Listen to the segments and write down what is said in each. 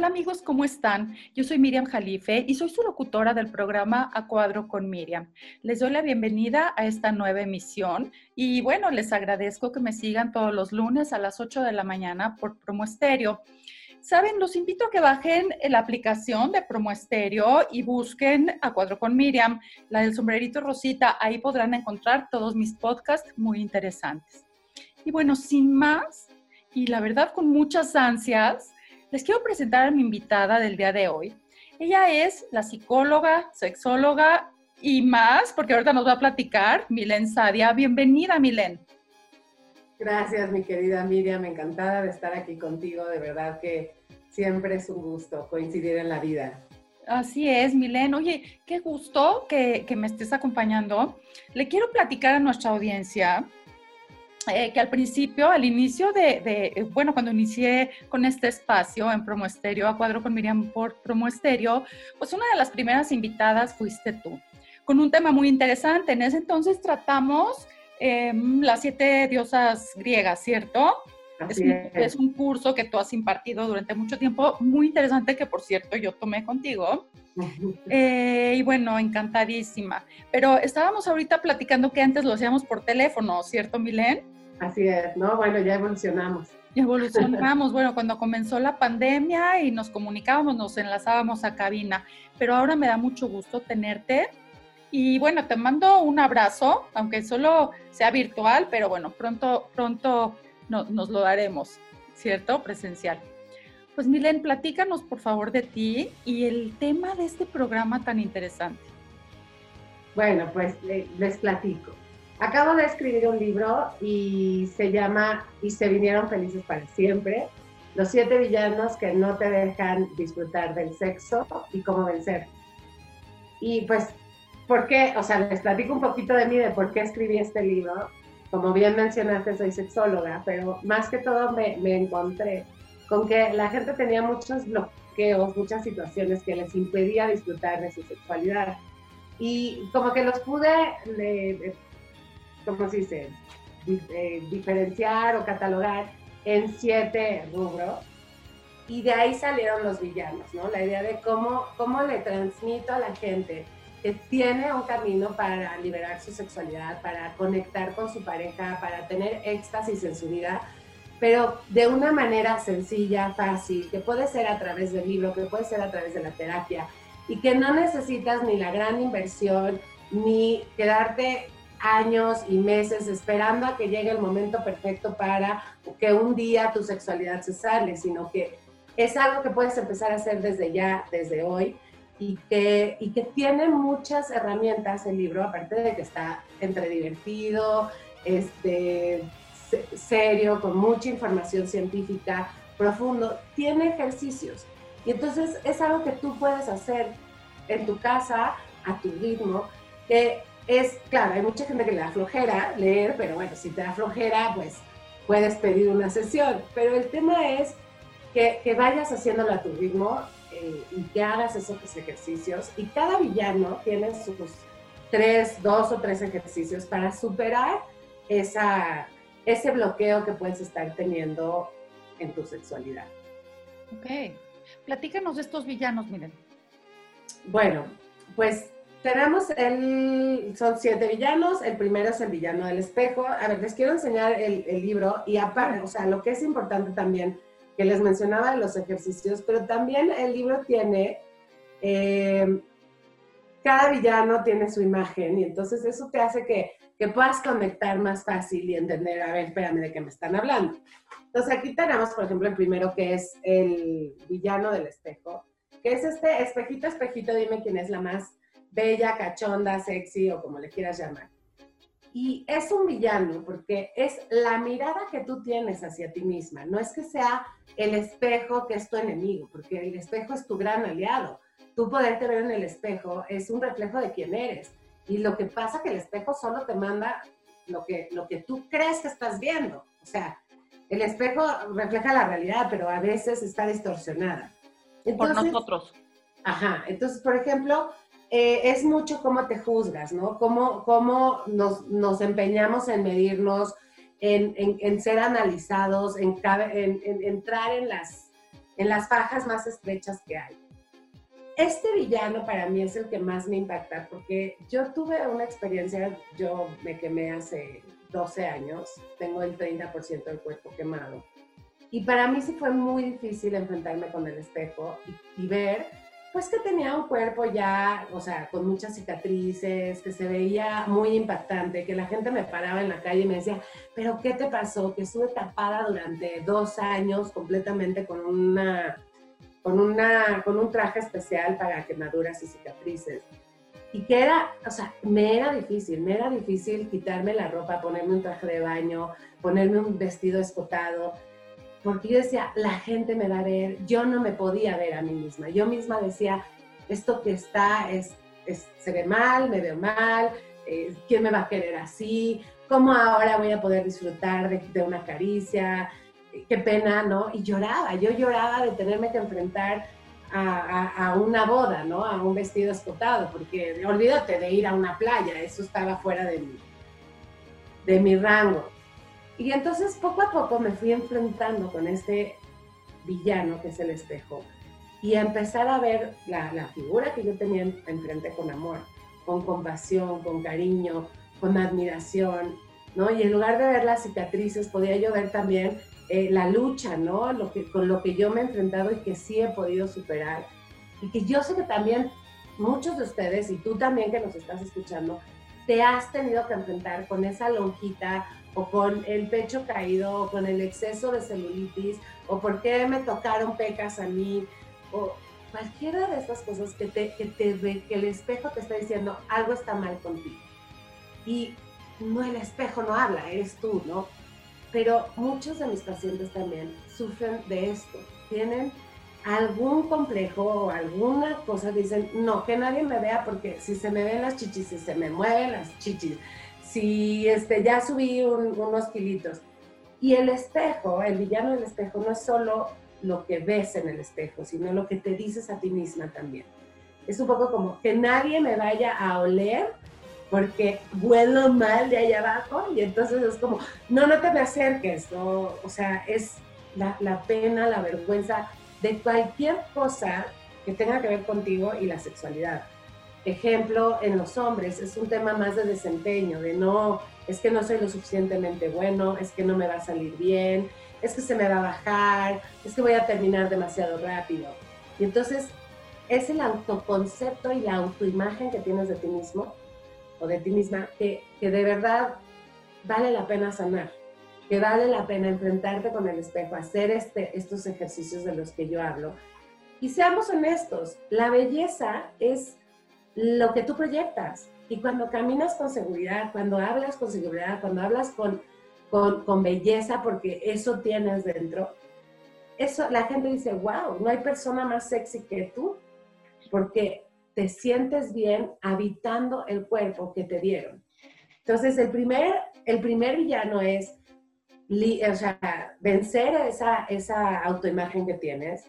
Hola amigos, ¿cómo están? Yo soy Miriam Jalife y soy su locutora del programa A Cuadro con Miriam. Les doy la bienvenida a esta nueva emisión y bueno, les agradezco que me sigan todos los lunes a las 8 de la mañana por Promo Estéreo. Saben, los invito a que bajen la aplicación de Promo Estéreo y busquen A Cuadro con Miriam, la del sombrerito rosita. Ahí podrán encontrar todos mis podcasts muy interesantes. Y bueno, sin más, y la verdad con muchas ansias, les quiero presentar a mi invitada del día de hoy. Ella es la psicóloga, sexóloga y más, porque ahorita nos va a platicar, Milen Sadia. Bienvenida, Milen. Gracias, mi querida Miriam. Encantada de estar aquí contigo. De verdad que siempre es un gusto coincidir en la vida. Así es, Milen. Oye, qué gusto que, que me estés acompañando. Le quiero platicar a nuestra audiencia eh, que al principio, al inicio de, eh, bueno, cuando inicié con este espacio en Promo Estéreo, a cuadro con Miriam por Promo Estéreo, pues una de las primeras invitadas fuiste tú, con un tema muy interesante. En ese entonces tratamos em, las siete diosas griegas, ¿cierto? Es un, es un, curso que tú has impartido durante mucho tiempo, muy interesante que por cierto yo tomé contigo. Eh, y bueno, encantadísima. Pero estábamos ahorita platicando que antes lo hacíamos por teléfono, ¿cierto, Milén? Así es, ¿no? Bueno, ya evolucionamos. Evolucionamos, bueno, cuando comenzó la pandemia y nos comunicábamos, nos enlazábamos a cabina, pero ahora me da mucho gusto tenerte. Y bueno, te mando un abrazo, aunque solo sea virtual, pero bueno, pronto, pronto nos lo daremos, ¿cierto? Presencial. Pues Milen, platícanos por favor de ti y el tema de este programa tan interesante. Bueno, pues les platico. Acabo de escribir un libro y se llama Y se vinieron felices para siempre. Los siete villanos que no te dejan disfrutar del sexo y cómo vencer. Y pues, ¿por qué? O sea, les platico un poquito de mí, de por qué escribí este libro. Como bien mencionaste, soy sexóloga, pero más que todo me, encontré con que la gente tenía muchos bloqueos, muchas situaciones que les impedía disfrutar de su sexualidad. Y como que los pude, ¿cómo se dice? Eh, diferenciar o catalogar en siete rubros. Y de ahí salieron los villanos, ¿no? La idea de cómo, cómo le transmito a la gente que tiene un camino para liberar su sexualidad, para conectar con su pareja, para tener éxtasis en su vida, pero de una manera sencilla, fácil, que puede ser a través del libro, que puede ser a través de la terapia, y que no necesitas ni la gran inversión, ni quedarte años y meses esperando a que llegue el momento perfecto para que un día tu sexualidad se sale, sino que es algo que puedes empezar a hacer desde ya, desde hoy, y que, y que tiene muchas herramientas el libro, aparte de que está entre divertido, este, serio, con mucha información científica, profundo, tiene ejercicios. Y entonces es algo que tú puedes hacer en tu casa, a tu ritmo, que es, claro, hay mucha gente que le da flojera leer, pero bueno, si te da flojera, pues puedes pedir una sesión. Pero el tema es que, que vayas haciéndolo a tu ritmo eh, y que hagas esos ejercicios. Y cada villano tiene sus tres, dos o tres ejercicios para superar esa, ese bloqueo que puedes estar teniendo en tu sexualidad. Ok. Platícanos de estos villanos, miren. Bueno, pues tenemos el, son siete villanos, el primero es el villano del espejo. A ver, les quiero enseñar el, libro y aparte, o sea, lo que es importante también, que les mencionaba de los ejercicios, pero también el libro tiene, eh, cada villano tiene su imagen y entonces eso te hace que que puedas conectar más fácil y entender, a ver, espérame, de qué me están hablando. Entonces aquí tenemos, por ejemplo, el primero que es el villano del espejo, que es este espejito, espejito, dime quién es la más bella, cachonda, sexy o como le quieras llamar. Y es un villano porque es la mirada que tú tienes hacia ti misma. No es que sea el espejo que es tu enemigo, porque el espejo es tu gran aliado. Tú poderte ver en el espejo es un reflejo de quién eres. Y lo que pasa es que el espejo solo te manda lo que, lo que tú crees que estás viendo. O sea, el espejo refleja la realidad, pero a veces está distorsionada. por nosotros. Ajá. Entonces, por ejemplo, eh, es mucho cómo te juzgas, ¿no? Cómo, cómo nos, nos empeñamos en medirnos, en, en, en ser analizados, en, en, entrar en las en las fajas más estrechas que hay. Este villano para mí es el que más me impacta porque yo tuve una experiencia, yo me quemé hace 12 años, tengo el 30% del cuerpo quemado. Y para mí sí fue muy difícil enfrentarme con el espejo y, y ver pues que tenía un cuerpo ya, o sea, con muchas cicatrices, que se veía muy impactante, que la gente me paraba en la calle y me decía, pero ¿qué te pasó? Que estuve tapada durante dos años completamente con una, con una, con un traje especial para quemaduras y cicatrices. Y que era, o sea, me era difícil, me era difícil quitarme la ropa, ponerme un traje de baño, ponerme un vestido escotado, porque yo decía, la gente me va a ver, yo no me podía ver a mí misma. Yo misma decía, esto que está es, se ve mal, me veo mal, eh, ¿quién me va a querer así? ¿Cómo ahora voy a poder disfrutar de, una caricia? Qué pena, ¿no? Y lloraba, yo lloraba de tenerme que enfrentar a, una boda, ¿no? A un vestido escotado, porque olvídate de ir a una playa, eso estaba fuera de mi, de mi rango. Y entonces poco a poco me fui enfrentando con este villano que es el espejo y a empezar a ver la, figura que yo tenía enfrente con amor, con compasión, con cariño, con admiración, ¿no? Y en lugar de ver las cicatrices, podía yo ver también eh, la lucha, ¿no? Con lo que yo me he enfrentado y que sí he podido superar. Y que yo sé que también muchos de ustedes, y tú también que nos estás escuchando, te has tenido que enfrentar con esa lonjita o con el pecho caído, o con el exceso de celulitis, o por qué me tocaron pecas a mí, o cualquiera de estas cosas que, te, que, te, que el espejo te está diciendo algo está mal contigo. Y no el espejo no habla, eres tú, ¿no? Pero muchos de mis pacientes también sufren de esto, tienen algún complejo o alguna cosa, dicen, no, que nadie me vea porque si se me ven las chichis, si se me mueven las chichis, si este, ya subí unos kilitos. Y el espejo, el villano del espejo, no es solo lo que ves en el espejo, sino lo que te dices a ti misma también. Es un poco como que nadie me vaya a oler porque vuelo mal de allá abajo y entonces es como, no, no te me acerques, o sea, es la, la pena, la vergüenza de cualquier cosa que tenga que ver contigo y la sexualidad ejemplo en los hombres, es un tema más de desempeño, de no, es que no soy lo suficientemente bueno, es que no me va a salir bien, es que se me va a bajar, es que voy a terminar demasiado rápido. Y entonces es el autoconcepto y la autoimagen que tienes de ti mismo o de ti misma que, que de verdad vale la pena sanar, que vale la pena enfrentarte con el espejo, hacer este, estos ejercicios de los que yo hablo. Y seamos honestos, la belleza es lo que tú proyectas. Y cuando caminas con seguridad, cuando hablas con seguridad, cuando hablas con, con, belleza, porque eso tienes dentro, eso la gente dice, wow, no hay persona más sexy que tú, porque te sientes bien habitando el cuerpo que te dieron. Entonces, el primer, el primer villano es o sea, vencer esa, esa autoimagen que tienes,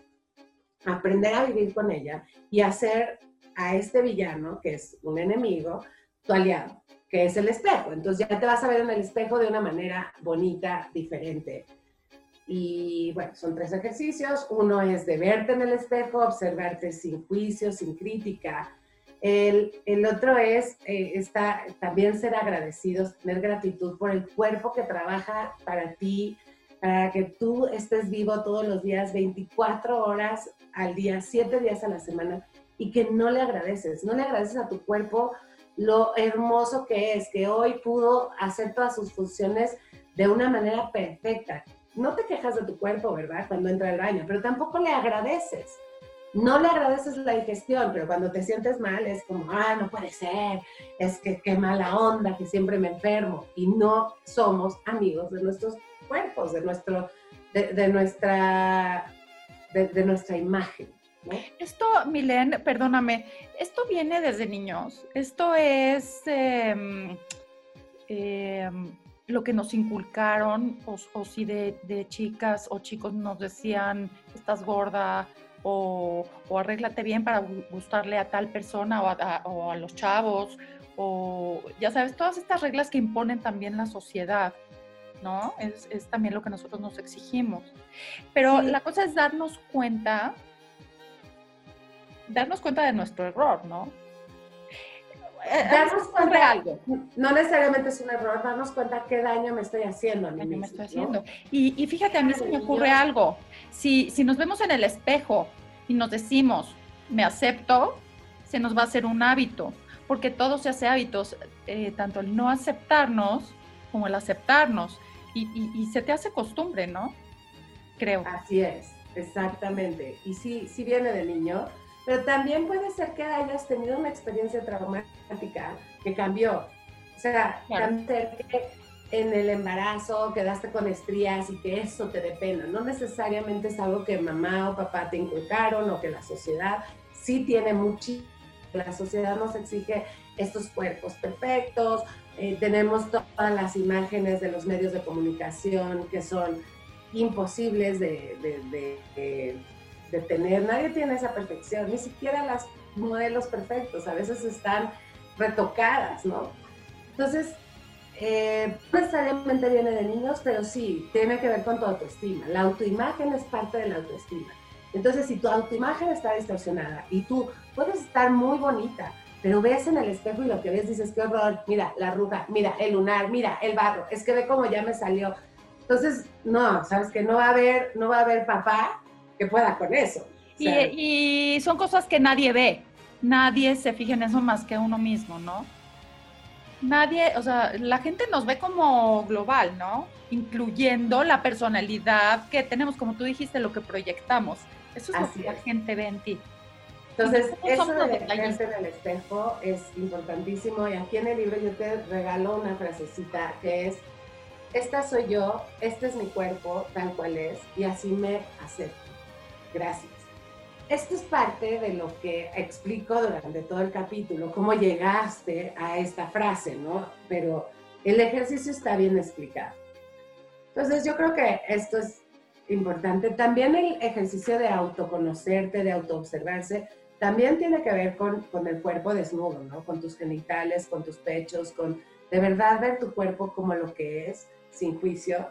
aprender a vivir con ella y hacer a este villano, que es un enemigo, tu aliado, que es el espejo. Entonces ya te vas a ver en el espejo de una manera bonita, diferente. Y bueno, son tres ejercicios. Uno es de verte en el espejo, observarte sin juicio, sin crítica. El, otro es eh, también ser agradecidos, tener gratitud por el cuerpo que trabaja para ti, para que tú estés vivo todos los días, 24 horas al día, 7 días a la semana y que no le agradeces, no le agradeces a tu cuerpo lo hermoso que es, que hoy pudo hacer todas sus funciones de una manera perfecta. No te quejas de tu cuerpo, ¿verdad? Cuando entra al baño, pero tampoco le agradeces. No le agradeces la digestión, pero cuando te sientes mal es como, ah, no puede ser, es que qué mala onda, que siempre me enfermo. Y no somos amigos de nuestros cuerpos, de, nuestro, de, nuestra, de nuestra imagen. Esto, Milen, perdóname, esto viene desde niños. Esto es em, em, lo que nos inculcaron, o, si de, chicas o chicos nos decían, estás gorda, o, arréglate bien para gustarle a tal persona o a, los chavos, o ya sabes, todas estas reglas que imponen también la sociedad. ¿no? Es, también lo que nosotros nos exigimos. Pero la cosa es darnos cuenta, darnos cuenta de nuestro error, ¿no? Eh, darnos cuenta algo. No necesariamente es un error, darnos cuenta qué daño me estoy haciendo a mí me estoy haciendo. Y, fíjate, a mí se me ocurre algo. Si, si nos vemos en el espejo y nos decimos, me acepto, se nos va a hacer un hábito, porque todo se hace hábitos, eh, tanto el no aceptarnos como el aceptarnos, y, se te hace costumbre, ¿no? Creo. Así es, exactamente. Y sí, sí viene de niño, pero también puede ser que hayas tenido una experiencia traumática que cambió. O sea, puede ser que en el embarazo quedaste con estrías y que eso te dé pena. No necesariamente es algo que mamá o papá te inculcaron o que la sociedad sí tiene muchísimo. La sociedad nos exige estos cuerpos perfectos, eh, tenemos todas las imágenes de los medios de comunicación que son imposibles de, de, tener. Nadie tiene esa perfección, ni siquiera las modelos perfectos, a veces están retocadas, ¿no? Entonces, eh, no necesariamente viene de niños, pero sí, tiene que ver con tu autoestima. La autoimagen es parte de la autoestima. Entonces, si tu autoimagen está distorsionada y tú puedes estar muy bonita, pero ves en el espejo y lo que ves dices, qué horror, mira la arruga, mira el lunar, mira el barro, es que ve cómo ya me salió. Entonces, no, sabes que no va a haber, no va a haber papá que pueda con eso. y, son cosas que nadie ve, nadie se fija en eso más que uno mismo, ¿no? Nadie, o sea, la gente nos ve como global, ¿no? Incluyendo la personalidad que tenemos, como tú dijiste, lo que proyectamos. Eso es lo que la gente ve en ti. Entonces, eso de verse en el espejo es importantísimo y aquí en el libro yo te regalo una frasecita que es, esta soy yo, este es mi cuerpo, tal cual es, y así me acepto. Gracias. Esto es parte de lo que explico durante todo el capítulo, cómo llegaste a esta frase, ¿no? Pero el ejercicio está bien explicado. Entonces yo creo que esto es importante. También el ejercicio de autoconocerte, de autoobservarse, también tiene que ver con, con, el cuerpo desnudo, ¿no? Con tus genitales, con tus pechos, con de verdad ver tu cuerpo como lo que es, sin juicio.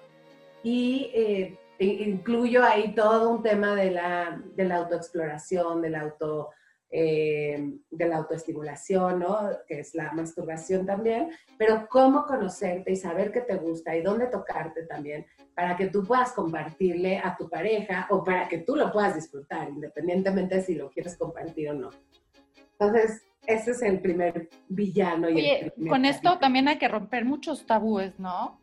Y eh, incluyo ahí todo un tema de la, de la autoexploración, de la auto eh, de la autoestimulación, ¿no? que es la masturbación también, pero cómo conocerte y saber qué te gusta y dónde tocarte también para que tú puedas compartirle a tu pareja o para que tú lo puedas disfrutar, independientemente de si lo quieres compartir o no. Entonces, ese es el primer villano. Y con esto también hay que romper muchos tabúes, ¿no?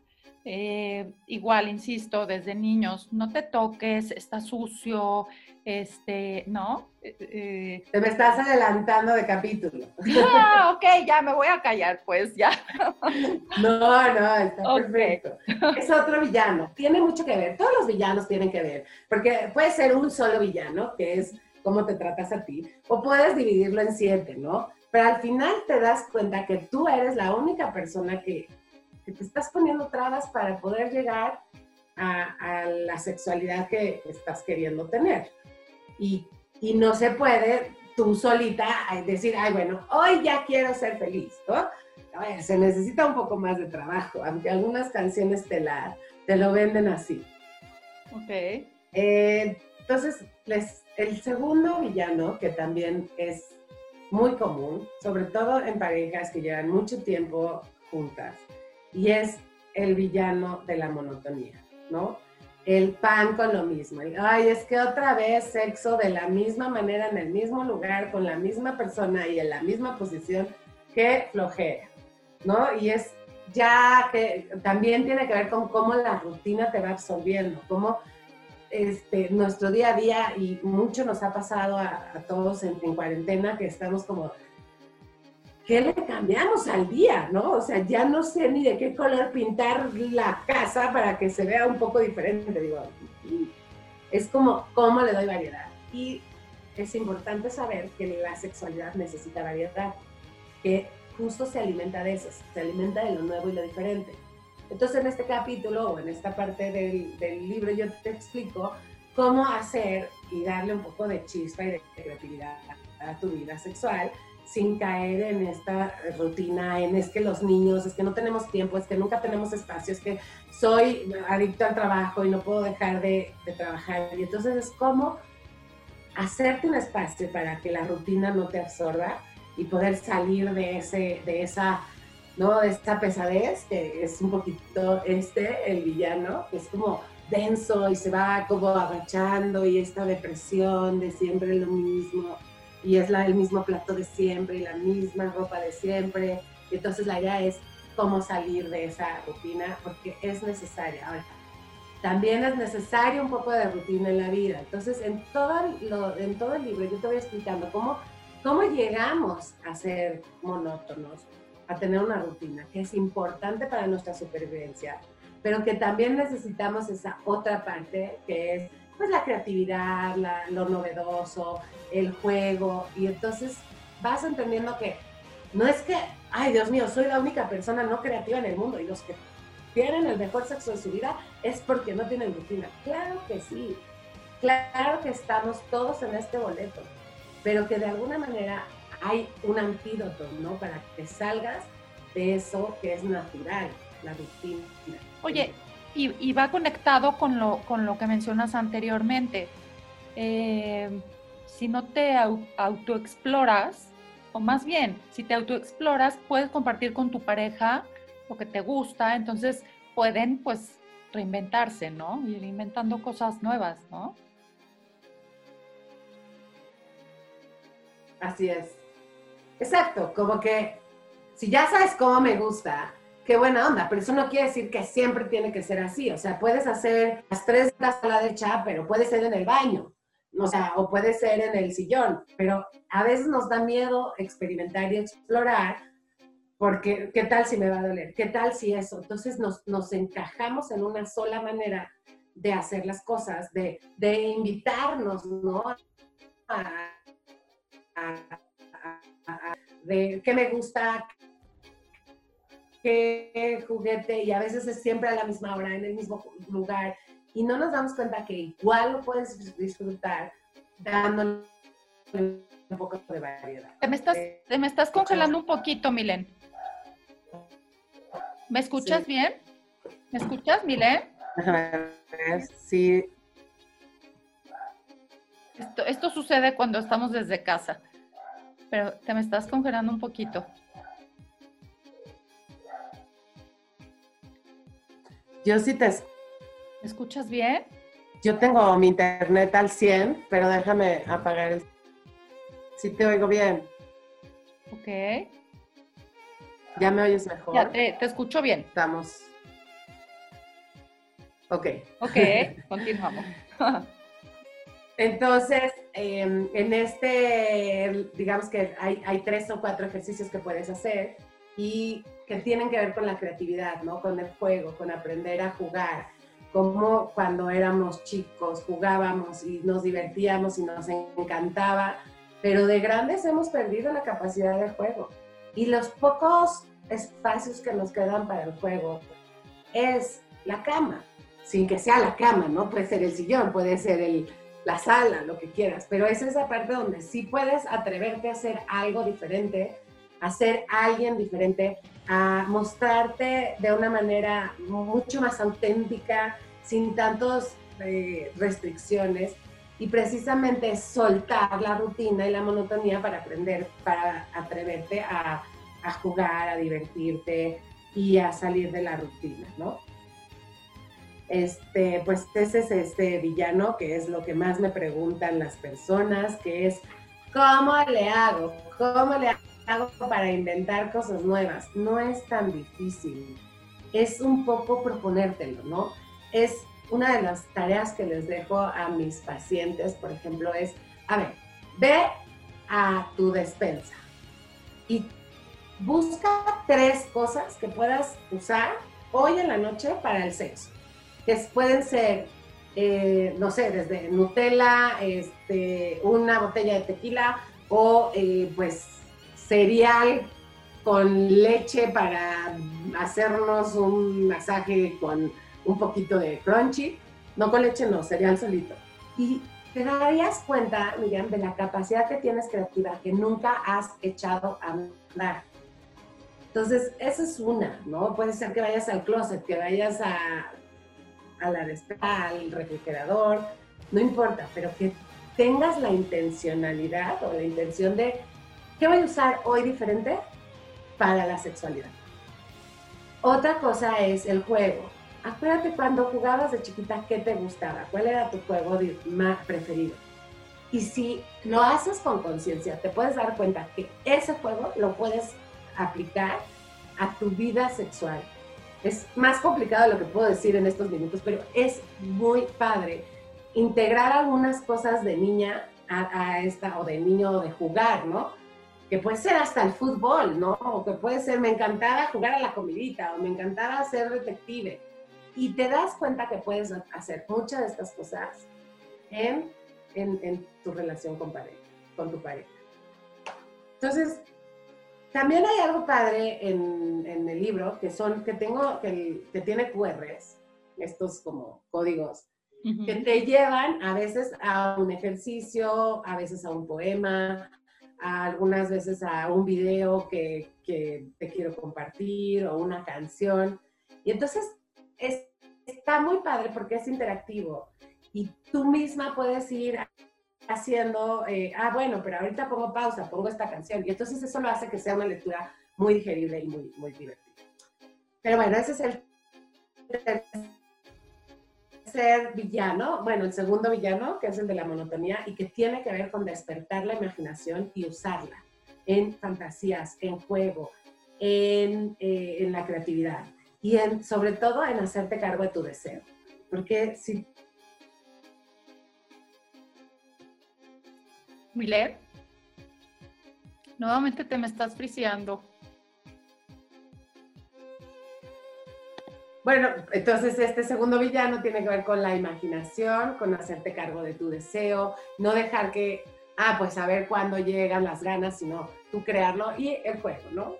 Eh, igual, insisto, desde niños, no te toques, está sucio, este, ¿no? Eh, eh, te me estás adelantando de capítulo. Ah, ok, ya me voy a callar, pues ya. No, no, está perfecto. Es otro villano, tiene mucho que ver, todos los villanos tienen que ver, porque puede ser un solo villano, que es cómo te tratas a ti, o puedes dividirlo en siete, ¿no? Pero al final te das cuenta que tú eres la única persona que estás poniendo trabas para poder llegar a, la sexualidad que estás queriendo tener. Y, y, no se puede tú solita decir, ay, bueno, hoy ya quiero ser feliz, ¿no? se necesita un poco más de trabajo, aunque algunas canciones te, la, te lo venden así. Ok. Eh, entonces, les, el segundo villano, que también es muy común, sobre todo en parejas que llevan mucho tiempo juntas, y es el villano de la monotonía, ¿no? El pan con lo mismo. Ay, es que otra vez sexo de la misma manera, en el mismo lugar, con la misma persona y en la misma posición, que flojera, ¿no? Y es ya que también tiene que ver con cómo la rutina te va absorbiendo, cómo este, nuestro día a día, y mucho nos ha pasado a, todos en cuarentena, que estamos como ¿qué le cambiamos al día? ¿no? O sea, ya no sé ni de qué color pintar la casa para que se vea un poco diferente. Digo, es como, ¿cómo le doy variedad? Y es importante saber que la sexualidad necesita variedad, que justo se alimenta de eso, se alimenta de lo nuevo y lo diferente. Entonces, en este capítulo o en esta parte del, del libro, yo te explico cómo hacer y darle un poco de chispa y de creatividad a tu vida sexual sin caer en esta rutina, en es que los niños, es que no tenemos tiempo, es que nunca tenemos espacio, es que soy adicto al trabajo y no puedo dejar de, trabajar. Y entonces es como hacerte un espacio para que la rutina no te absorba y poder salir de, ese, de esa ¿no? De esta pesadez, que es un poquito este, el villano, que es como denso y se va como agachando y esta depresión de siempre lo mismo y es la, el mismo plato de siempre y la misma ropa de siempre. Y entonces la idea es cómo salir de esa rutina porque es necesaria. Ahora, también es necesario un poco de rutina en la vida. Entonces, en todo, lo, en todo el libro yo te voy explicando cómo, cómo llegamos a ser monótonos, a tener una rutina, que es importante para nuestra supervivencia, pero que también necesitamos esa otra parte que es pues la creatividad, lo novedoso, el juego, y entonces vas entendiendo que no es que, ay Dios mío, soy la única persona no creativa en el mundo y los que tienen el mejor sexo de su vida es porque no tienen rutina. Claro que sí, claro que estamos todos en este boleto, pero que de alguna manera hay un antídoto, ¿no? Para que salgas de eso que es natural, la rutina. Oye, y, va conectado con lo, con lo que mencionas anteriormente. Eh, si no te autoexploras, o más bien, si te autoexploras, puedes compartir con tu pareja lo que te gusta, entonces pueden pues reinventarse, ¿no? Ir inventando cosas nuevas, ¿no? Así es. Exacto, como que si ya sabes cómo me gusta, qué buena onda, pero eso no quiere decir que siempre tiene que ser así. O sea, puedes hacer las tres de la de chat, pero puede ser en el baño, o sea, o puede ser en el sillón, pero a veces nos da miedo experimentar y explorar porque ¿qué tal si me va a doler? ¿Qué tal si eso? Entonces nos, nos encajamos en una sola manera de hacer las cosas, de, de invitarnos, ¿no? a, de qué me gusta, qué juguete, y a veces es siempre a la misma hora, en el mismo lugar, y no nos damos cuenta que igual lo puedes disfrutar dándole un poco de variedad. Te me estás, te me estás congelando un poquito, Milen. ¿Me escuchas bien? ¿Me escuchas, Milen? Sí. Esto, esto sucede cuando estamos desde casa pero te me estás congelando un poquito. Yo sí te... ¿Me escuchas bien? Yo tengo mi internet al 100, pero déjame apagar el... Sí te oigo bien. Ok. ¿Ya me oyes mejor? Ya, te, te escucho bien. Estamos. Ok. Ok, continuamos. Entonces, em, en este, digamos que hay, hay, tres o cuatro ejercicios que puedes hacer y que tienen que ver con la creatividad, ¿no? Con el juego, con aprender a jugar, como cuando éramos chicos jugábamos y nos divertíamos y nos encantaba, pero de grandes hemos perdido la capacidad de juego. Y los pocos espacios que nos quedan para el juego es la cama, sin que sea la cama, ¿no? Puede ser el sillón, puede ser el, la sala, lo que quieras, pero es esa parte donde sí puedes atreverte a hacer algo diferente, a ser alguien diferente, a mostrarte de una manera mucho más auténtica, sin tantas eh, restricciones y precisamente soltar la rutina y la monotonía para aprender, para atreverte a, jugar, a divertirte y a salir de la rutina, ¿no? este, pues ese es este villano que es lo que más me preguntan las personas, que es, ¿cómo le hago? ¿Cómo le hago para inventar cosas nuevas? No es tan difícil, es un poco proponértelo, ¿no? Es una de las tareas que les dejo a mis pacientes, por ejemplo, es, a ver, ve a tu despensa y busca tres cosas que puedas usar hoy en la noche para el sexo que pueden ser, eh, no sé, desde Nutella, este, una botella de tequila o eh, pues cereal con leche para hacernos un masaje con un poquito de crunchy. No con leche, no, cereal solito. Y te darías cuenta, Miriam, de la capacidad que tienes creativa que nunca has echado a andar. Entonces, esa es una, ¿no? Puede ser que vayas al closet, que vayas a, a la al refrigerador, no importa, pero que tengas la intencionalidad o la intención de, ¿qué voy a usar hoy diferente para la sexualidad? Otra cosa es el juego. Acuérdate cuando jugabas de chiquita, ¿qué te gustaba? ¿Cuál era tu juego más preferido? Y si lo haces con conciencia, te puedes dar cuenta que ese juego lo puedes aplicar a tu vida sexual. Es más complicado lo que puedo decir en estos minutos, pero es muy padre integrar algunas cosas de niña a, a esta, o de niño, de jugar, ¿no? Que puede ser hasta el fútbol, ¿no? O que puede ser, me encantaba jugar a la comidita, o me encantaba ser detective. Y te das cuenta que puedes hacer muchas de estas cosas en, en, tu relación con, pareja, con tu pareja. Entonces, también hay algo padre en, en el libro, que son, que tengo, que, que tiene QRs, estos como códigos, que te llevan a veces a un ejercicio, a veces a un poema, algunas veces a un video que, que, te quiero compartir o una canción. Y entonces es, está muy padre porque es interactivo y tú misma puedes ir haciendo, eh, ah, bueno, pero ahorita pongo pausa, pongo esta canción. Y entonces eso lo hace que sea una lectura muy digerible y muy, muy divertida. Pero bueno, ese es el ser villano, bueno, el segundo villano, que es el de la monotonía y que tiene que ver con despertar la imaginación y usarla en fantasías, en juego, en, eh, la creatividad y en, sobre todo en hacerte cargo de tu deseo. Porque si... Miller, nuevamente te me estás friseando. Bueno, entonces este segundo villano tiene que ver con la imaginación, con hacerte cargo de tu deseo, no dejar que, ah, pues a ver cuándo llegan las ganas, sino tú crearlo y el juego, ¿no?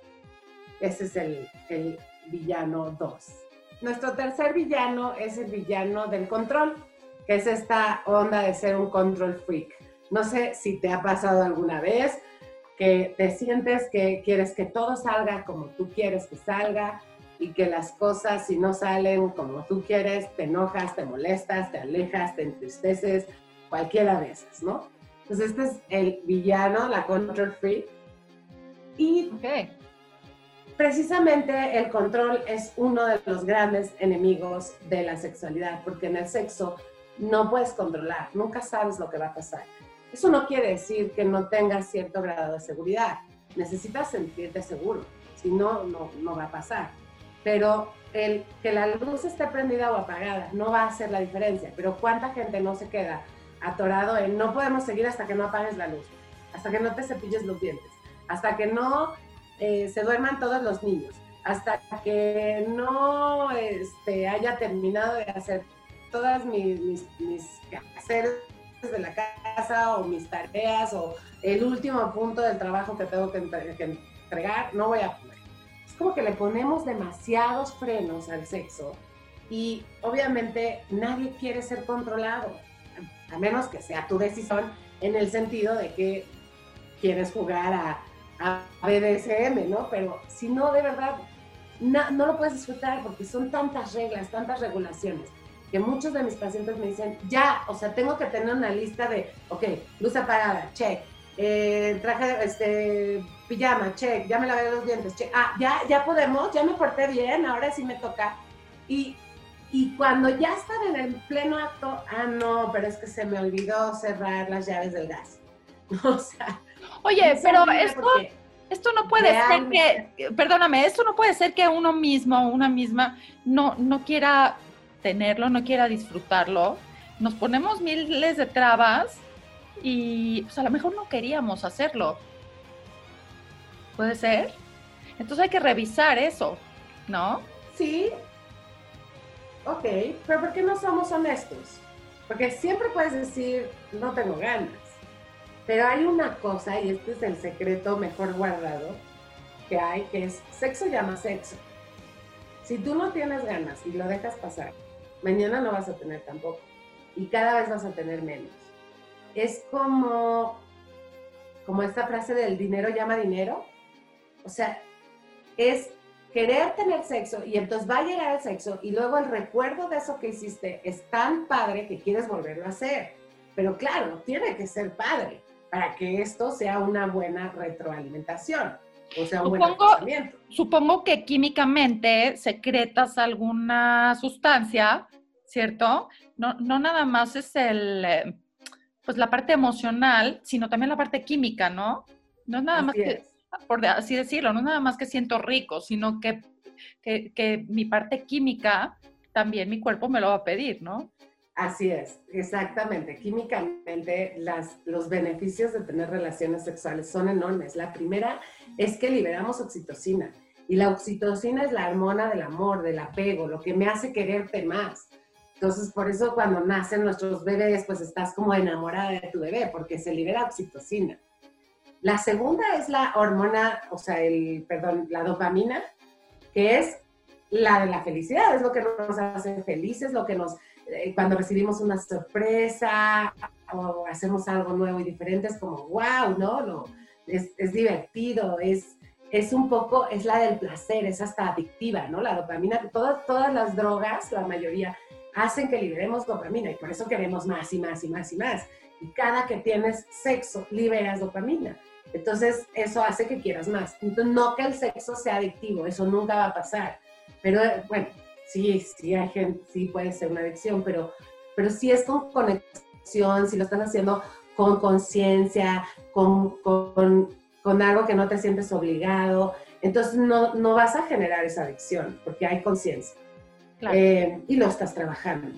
Ese es el, el villano 2. Nuestro tercer villano es el villano del control, que es esta onda de ser un control freak. No sé si te ha pasado alguna vez que te sientes que quieres que todo salga como tú quieres que salga, y que las cosas si no salen como tú quieres, te enojas, te molestas, te alejas, te entristeces, cualquiera de esas, ¿no? Entonces este es el villano, la control free. Y precisamente el control es uno de los grandes enemigos de la sexualidad, porque en el sexo no puedes controlar, nunca sabes lo que va a pasar. Eso no quiere decir que no tengas cierto grado de seguridad. Necesitas sentirte seguro, si no, no, no va a pasar pero el que la luz esté prendida o apagada no va a hacer la diferencia. Pero cuánta gente no se queda atorado en no podemos seguir hasta que no apagues la luz, hasta que no te cepilles los dientes, hasta que no eh, se duerman todos los niños, hasta que no este, haya terminado de hacer todas mis, mis, mis de la casa o mis tareas o el último punto del trabajo que tengo que entregar, no voy a como que le ponemos demasiados frenos al sexo y obviamente nadie quiere ser controlado, a menos que sea tu decisión en el sentido de que quieres jugar a, BDSM, ¿no? Pero si no, de verdad, no, no lo puedes disfrutar porque son tantas reglas, tantas regulaciones que muchos de mis pacientes me dicen, ya, o sea, tengo que tener una lista de, ok, luz apagada, check, eh, traje, este, pijama, check, ya me lavé los dientes, check, ah, ya, ya podemos, ya me porté bien, ahora sí me toca. Y, y cuando ya están en el pleno acto, ah, no, pero es que se me olvidó cerrar las llaves del gas. o sea, Oye, pero esto, esto no puede ser que, perdóname, esto no puede ser que uno mismo o una misma no, no quiera tenerlo, no quiera disfrutarlo. Nos ponemos miles de trabas y pues a lo mejor no queríamos hacerlo. ¿Puede ser? Entonces hay que revisar eso, ¿no? Sí. Ok, pero ¿por qué no somos honestos? Porque siempre puedes decir, no tengo ganas. Pero hay una cosa, y este es el secreto mejor guardado que hay, que es sexo llama sexo. Si tú no tienes ganas y lo dejas pasar, mañana no vas a tener tampoco. Y cada vez vas a tener menos. es como, como esta frase del dinero llama dinero. O sea, es querer tener sexo y entonces va a llegar el sexo y luego el recuerdo de eso que hiciste es tan padre que quieres volverlo a hacer. Pero claro, tiene que ser padre para que esto sea una buena retroalimentación. O sea, un supongo, buen supongo que químicamente secretas alguna sustancia, ¿cierto? No, no nada más es el, eh, pues la parte emocional, sino también la parte química, ¿no? No es nada más que, por así decirlo, no nada más que siento rico, sino que, que, mi parte química, también mi cuerpo me lo va a pedir, ¿no? Así es, exactamente. Químicamente, las, los beneficios de tener relaciones sexuales son enormes. La primera es que liberamos oxitocina. Y la oxitocina es la hormona del amor, del apego, lo que me hace quererte más. Entonces, por eso cuando nacen nuestros bebés, pues estás como enamorada de tu bebé, porque se libera oxitocina. La segunda es la hormona, o sea, el, perdón, la dopamina, que es la de la felicidad, es lo que nos hace felices, lo que nos, eh, cuando recibimos una sorpresa o hacemos algo nuevo y diferente, es como, wow, ¿no? es, es, divertido, es, es un poco, es la del placer, es hasta adictiva, ¿no? La dopamina, todas, todas las drogas, la mayoría, hacen que liberemos dopamina y por eso queremos más y más y más y más. Y cada que tienes sexo, liberas dopamina. Entonces, eso hace que quieras más. Entonces, no que el sexo sea adictivo, eso nunca va a pasar. Pero, bueno, sí, sí, hay gente, sí puede ser una adicción, pero, pero sí es con conexión, si lo estás haciendo con conciencia, con, con, con, algo que no te sientes obligado, entonces no, no vas a generar esa adicción, porque hay conciencia. Eh, y lo estás trabajando.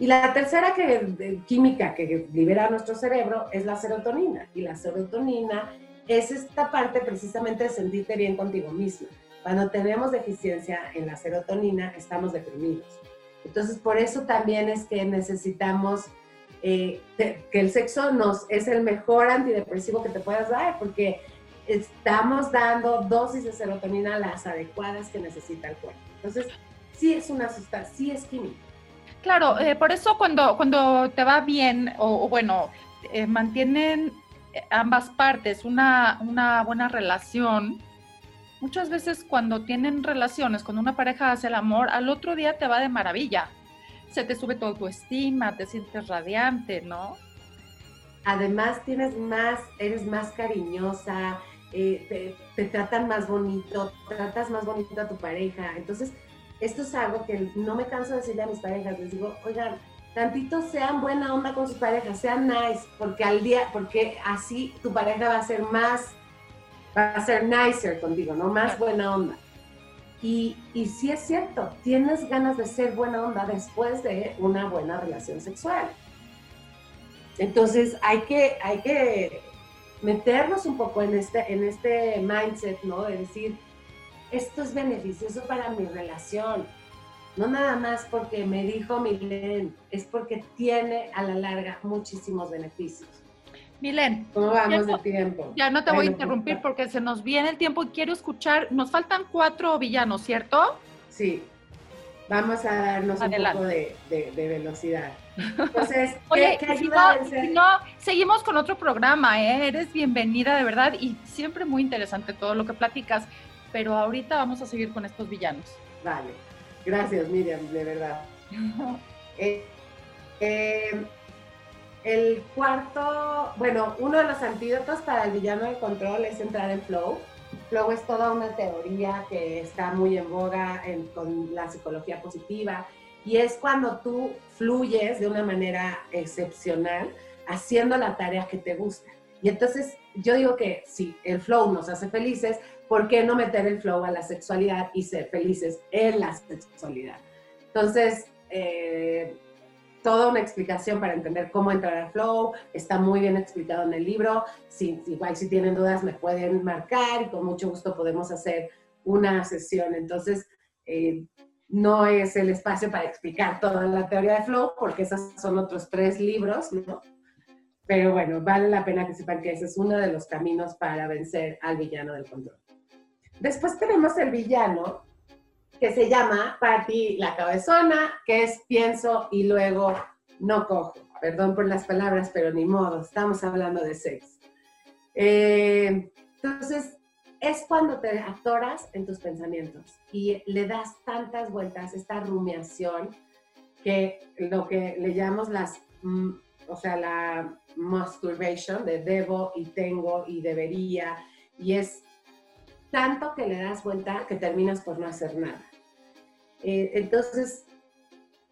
Y la tercera que, química que libera nuestro cerebro es la serotonina. Y la serotonina es esta parte precisamente de sentirte bien contigo misma. Cuando tenemos deficiencia en la serotonina, estamos deprimidos. Entonces, por eso también es que necesitamos eh, que el sexo nos es el mejor antidepresivo que te puedas dar, porque estamos dando dosis de serotonina las adecuadas que necesita el cuerpo. Entonces, sí es una sustancia, sí es química. Claro, eh, por eso cuando, cuando te va bien, o, bueno, eh, mantienen ambas partes una, una buena relación, muchas veces cuando tienen relaciones, cuando una pareja hace el amor, al otro día te va de maravilla. Se te sube tu estima, te sientes radiante, ¿no? Además tienes más, eres más cariñosa, eh, te, te, tratan más bonito, tratas más bonito a tu pareja. Entonces, esto es algo que no me canso de decirle a mis parejas, les digo, oigan, tantito sean buena onda con sus parejas, sean nice, porque al día, porque así tu pareja va a ser más, va a ser nicer contigo, ¿no? Más buena onda. Y, y sí es cierto, tienes ganas de ser buena onda después de una buena relación sexual. Entonces hay que, hay que meternos un poco en este, en este mindset, ¿no? De decir, esto es beneficioso para mi relación. No nada más porque me dijo Milen, es porque tiene a la larga muchísimos beneficios. Milen, ¿cómo vamos de tiempo? Ya no te voy a interrumpir porque se nos viene el tiempo y quiero escuchar. Nos faltan cuatro villanos, ¿cierto? Sí. Vamos a darnos un poco de, velocidad. Entonces, Oye, si no, seguimos con otro programa, ¿eh? Eres bienvenida de verdad y siempre muy interesante todo lo que platicas pero ahorita vamos a seguir con estos villanos. Vale, gracias Miriam, de verdad. Eh, eh, el cuarto, bueno, uno de los antídotos para el villano de control es entrar en flow. Flow es toda una teoría que está muy en boga con la psicología positiva y es cuando tú fluyes de una manera excepcional haciendo la tarea que te gusta. Y entonces yo digo que si el flow nos hace felices, ¿por qué no meter el flow a la sexualidad y ser felices en la sexualidad? Entonces, eh, toda una explicación para entender cómo entrar al flow, está muy bien explicado en el libro, si, igual si tienen dudas me pueden marcar y con mucho gusto podemos hacer una sesión. Entonces, eh, no es el espacio para explicar toda la teoría de flow, porque esos son otros tres libros, ¿no? Pero bueno, vale la pena que sepan que ese es uno de los caminos para vencer al villano del control. Después tenemos el villano, que se llama Patty la cabezona, que es pienso y luego no cojo. Perdón por las palabras, pero ni modo, estamos hablando de sexo. Eh, entonces, es cuando te atoras en tus pensamientos y le das tantas vueltas, esta rumiación, que lo que le llamamos las, mm, o sea, la masturbation de debo y tengo y debería, y es tanto que le das vuelta que terminas por no hacer nada. Eh, entonces,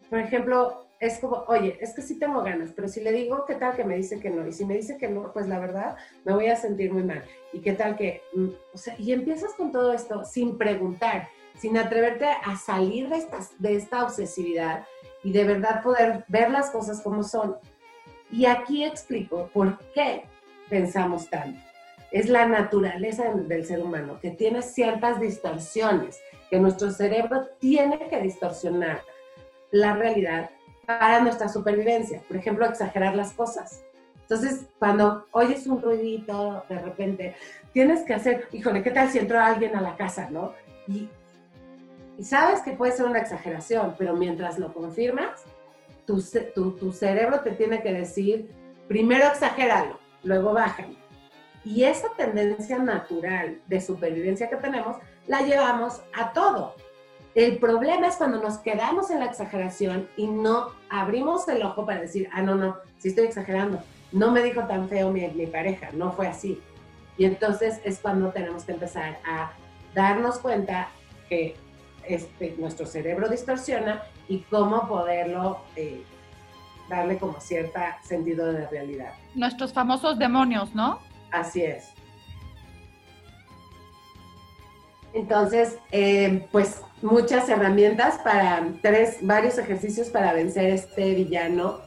por ejemplo, es como, oye, es que sí tengo ganas, pero si le digo, ¿qué tal que me dice que no? Y si me dice que no, pues la verdad me voy a sentir muy mal. ¿Y qué tal que, mm, o sea, y empiezas con todo esto sin preguntar, sin atreverte a salir de, de esta obsesividad y de verdad poder ver las cosas como son. Y aquí explico por qué pensamos tanto. Es la naturaleza del ser humano, que tiene ciertas distorsiones, que nuestro cerebro tiene que distorsionar la realidad para nuestra supervivencia. Por ejemplo, exagerar las cosas. Entonces, cuando oyes un ruidito, de repente, tienes que hacer, híjole, ¿qué tal si entró alguien a la casa, no? Y, sabes que puede ser una exageración, pero mientras lo confirmas, tu, tu, cerebro te tiene que decir, primero exagéralo, luego bájalo. Y esa tendencia natural de supervivencia que tenemos, la llevamos a todo. El problema es cuando nos quedamos en la exageración y no abrimos el ojo para decir, ah, no, no, sí estoy exagerando. No me dijo tan feo mi, pareja, no fue así. Y entonces es cuando tenemos que empezar a darnos cuenta que este, nuestro cerebro distorsiona y cómo poderlo eh, darle como cierto sentido de realidad. Nuestros famosos demonios, ¿no? Así es. Entonces, eh, pues muchas herramientas para tres, varios ejercicios para vencer este villano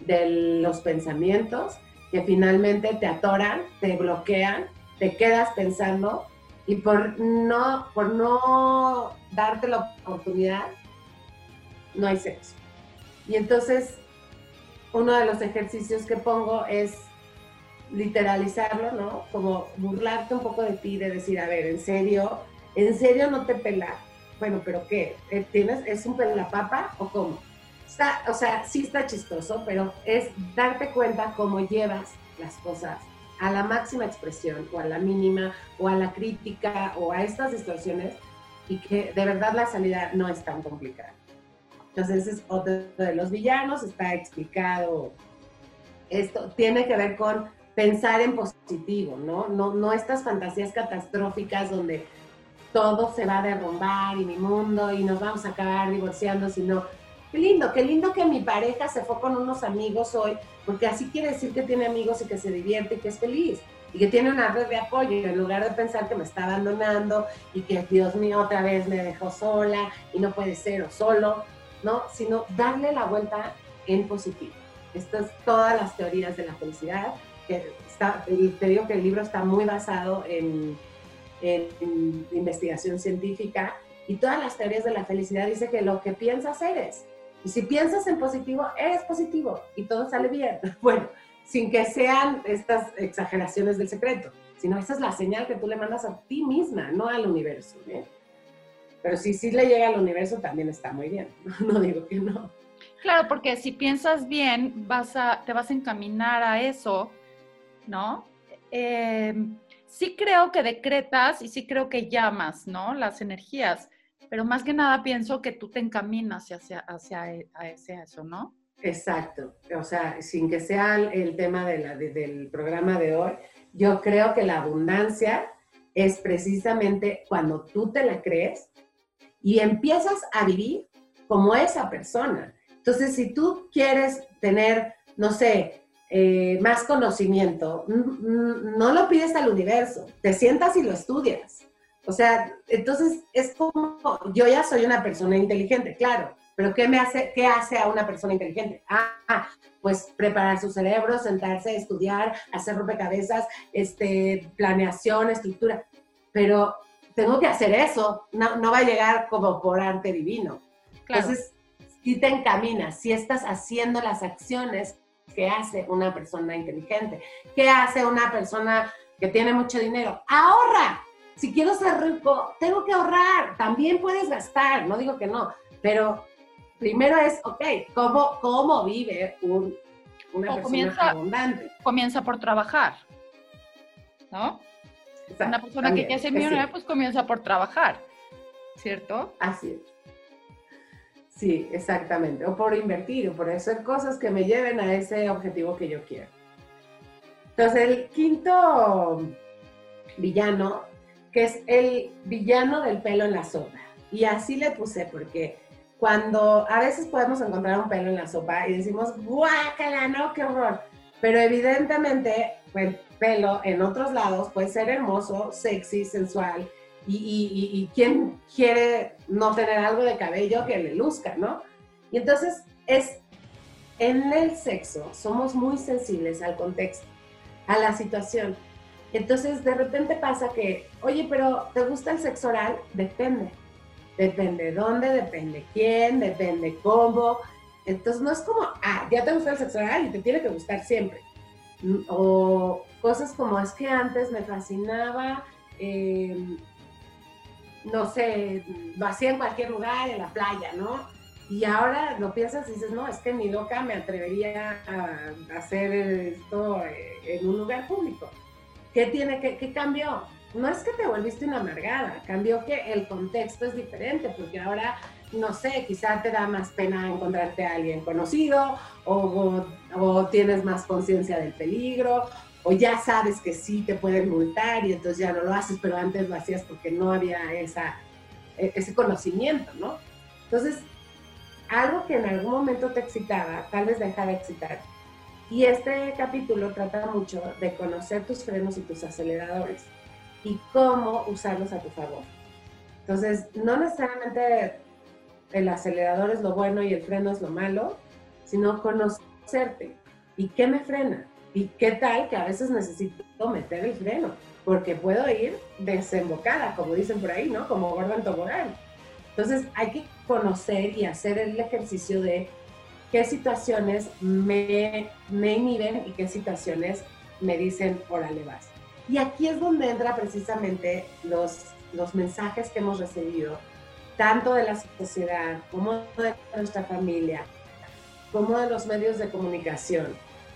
de los pensamientos que finalmente te atoran, te bloquean, te quedas pensando y por no, por no darte la oportunidad, no hay sexo. Y entonces, uno de los ejercicios que pongo es literalizarlo, ¿no? Como burlarte un poco de ti, de decir, a ver, en serio, en serio no te pela bueno, pero ¿qué? ¿Tienes, ¿Es un papa o cómo? Está, o sea, sí está chistoso, pero es darte cuenta cómo llevas las cosas a la máxima expresión o a la mínima o a la crítica o a estas distorsiones y que de verdad la salida no es tan complicada. Entonces, es otro de los villanos, está explicado. Esto tiene que ver con pensar en positivo, ¿no? No, no estas fantasías catastróficas donde todo se va a derrumbar y mi mundo y nos vamos a acabar divorciando, sino qué lindo, qué lindo que mi pareja se fue con unos amigos hoy, porque así quiere decir que tiene amigos y que se divierte y que es feliz y que tiene una red de apoyo en lugar de pensar que me está abandonando y que Dios mío otra vez me dejó sola y no puede ser o solo, ¿no? Sino darle la vuelta en positivo. Estas todas las teorías de la felicidad, está, te digo que el libro está muy basado en en, investigación científica y todas las teorías de la felicidad dice que lo que piensas eres. Y si piensas en positivo, eres positivo y todo sale bien. Bueno, sin que sean estas exageraciones del secreto, sino esa es la señal que tú le mandas a ti misma, no al universo. ¿eh? Pero si sí le llega al universo, también está muy bien. No, digo que no. Claro, porque si piensas bien, vas a, te vas a encaminar a eso, ¿no? Eh, sí creo que decretas y sí creo que llamas, ¿no? Las energías, pero más que nada pienso que tú te encaminas hacia, hacia, hacia eso, ¿no? Exacto, o sea, sin que sea el tema del programa de hoy, yo creo que la abundancia es precisamente cuando tú te la crees y empiezas a vivir como esa persona. Entonces, si tú quieres tener, no sé, eh, más conocimiento, no lo pides al universo, te sientas y lo estudias. O sea, entonces es como, yo ya soy una persona inteligente, claro, pero ¿qué me hace, qué hace a una persona inteligente? Ah, pues preparar su cerebro, sentarse, estudiar, hacer rompecabezas, este, planeación, estructura. Pero tengo que hacer eso, no, no va a llegar como por arte divino. Entonces, si te encaminas, si estás haciendo las acciones ¿Qué hace una persona inteligente? ¿Qué hace una persona que tiene mucho dinero? Ahorra. Si quiero ser rico, tengo que ahorrar. También puedes gastar, no digo que no, pero primero es, ok, ¿cómo, cómo vive un una persona comienza, abundante. Comienza por trabajar, ¿no? una persona que quiere ser millonaria, pues comienza por trabajar, ¿cierto? Así es. Sí, exactamente. O por invertir, o por hacer cosas que me lleven a ese objetivo que yo quiero. Entonces, el quinto villano, que es el villano del pelo en la sopa. Y así le puse porque cuando a veces podemos encontrar un pelo en la sopa y decimos, guácala, no, qué horror. Pero evidentemente, el pelo en otros lados puede ser hermoso, sexy, sensual. Y, y, y, quién quiere no tener algo de cabello que le luzca, ¿no? Y entonces es, en el sexo somos muy sensibles al contexto, a la situación. Entonces de repente pasa que, oye, pero ¿te gusta el sexo oral? Depende Depende dónde, depende quién, depende cómo. Entonces no es como, ah, ya te gusta el sexo oral y te tiene que gustar siempre. Mm, o cosas como es que antes me fascinaba, em, no sé, lo hacía en cualquier lugar, en la playa, ¿no? Y ahora lo piensas y dices, no, es que ni loca me atrevería a hacer esto en un lugar público. ¿Qué tiene que, qué cambió? no es que te volviste una amargada, cambió que el contexto es diferente, porque ahora, no sé, quizá te da más pena encontrarte a alguien conocido o, tienes más conciencia del peligro o ya sabes que sí te pueden multar y entonces ya no lo haces, pero antes lo hacías porque no había esa, e, ese conocimiento, ¿no? Entonces, algo que en algún momento te excitaba, tal vez deja de excitar. Y este capítulo trata mucho de conocer tus frenos y tus aceleradores y cómo usarlos a tu favor. Entonces, no necesariamente el acelerador es lo bueno y el freno es lo malo, sino conocerte. ¿Y qué me frena? ¿Y qué tal que a veces necesito meter el freno? Porque puedo ir desembocada, como dicen por ahí, ¿no? Como gordo en tobogán. Entonces, hay que conocer y hacer el ejercicio de qué situaciones me, me inhiben y qué situaciones me dicen, órale, vas. Y aquí es donde entra precisamente los, los mensajes que hemos recibido, tanto de la sociedad como de nuestra familia, como de los medios de comunicación.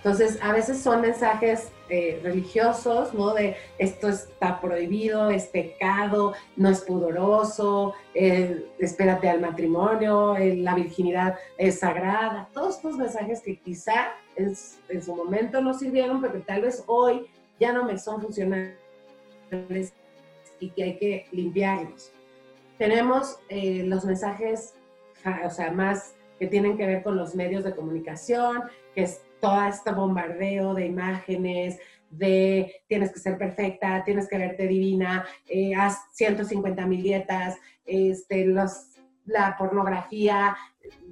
Entonces, a veces son mensajes eh, religiosos, ¿no? De esto está prohibido, es pecado, no es pudoroso, eh, espérate al matrimonio, eh, la virginidad es sagrada. Todos estos mensajes que quizá en, su momento no sirvieron, pero tal vez hoy ya no me son funcionales y que hay que limpiarlos. Tenemos eh, los mensajes, o sea, más que tienen que ver con los medios de comunicación, que es todo este bombardeo de imágenes, de tienes que ser perfecta, tienes que verte divina, eh, haz 150 mil dietas, este, los, la pornografía,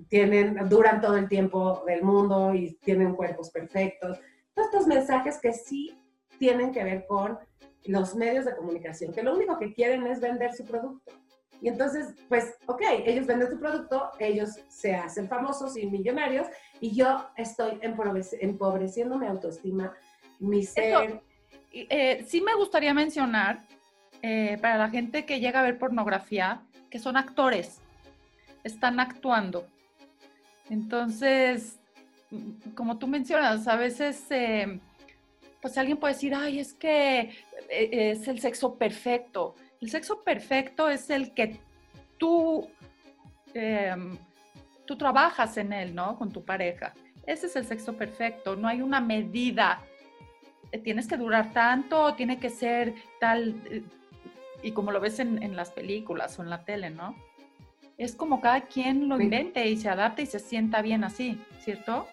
tienen, duran todo el tiempo del mundo y tienen cuerpos perfectos. Todos estos mensajes que sí tienen que ver con los medios de comunicación, que lo único que quieren es vender su producto. Y entonces, pues, ok, ellos venden su producto, ellos se hacen famosos y millonarios, y yo estoy empobreciendo mi autoestima, mi ser. Eh, sí me gustaría mencionar, eh, para la gente que llega a ver pornografía, que son actores, están actuando. Entonces, como tú mencionas, a veces... Eh, pues alguien puede decir, ay, es que es el sexo perfecto. El sexo perfecto es el que tú, em, tú trabajas en él, ¿no? Con tu pareja. Ese es el sexo perfecto. No hay una medida. Eh, tienes que durar tanto, tiene que ser tal, eh, y como lo ves en, en las películas o en la tele, ¿no? Es como cada quien lo invente y se adapta y se sienta bien así, ¿cierto?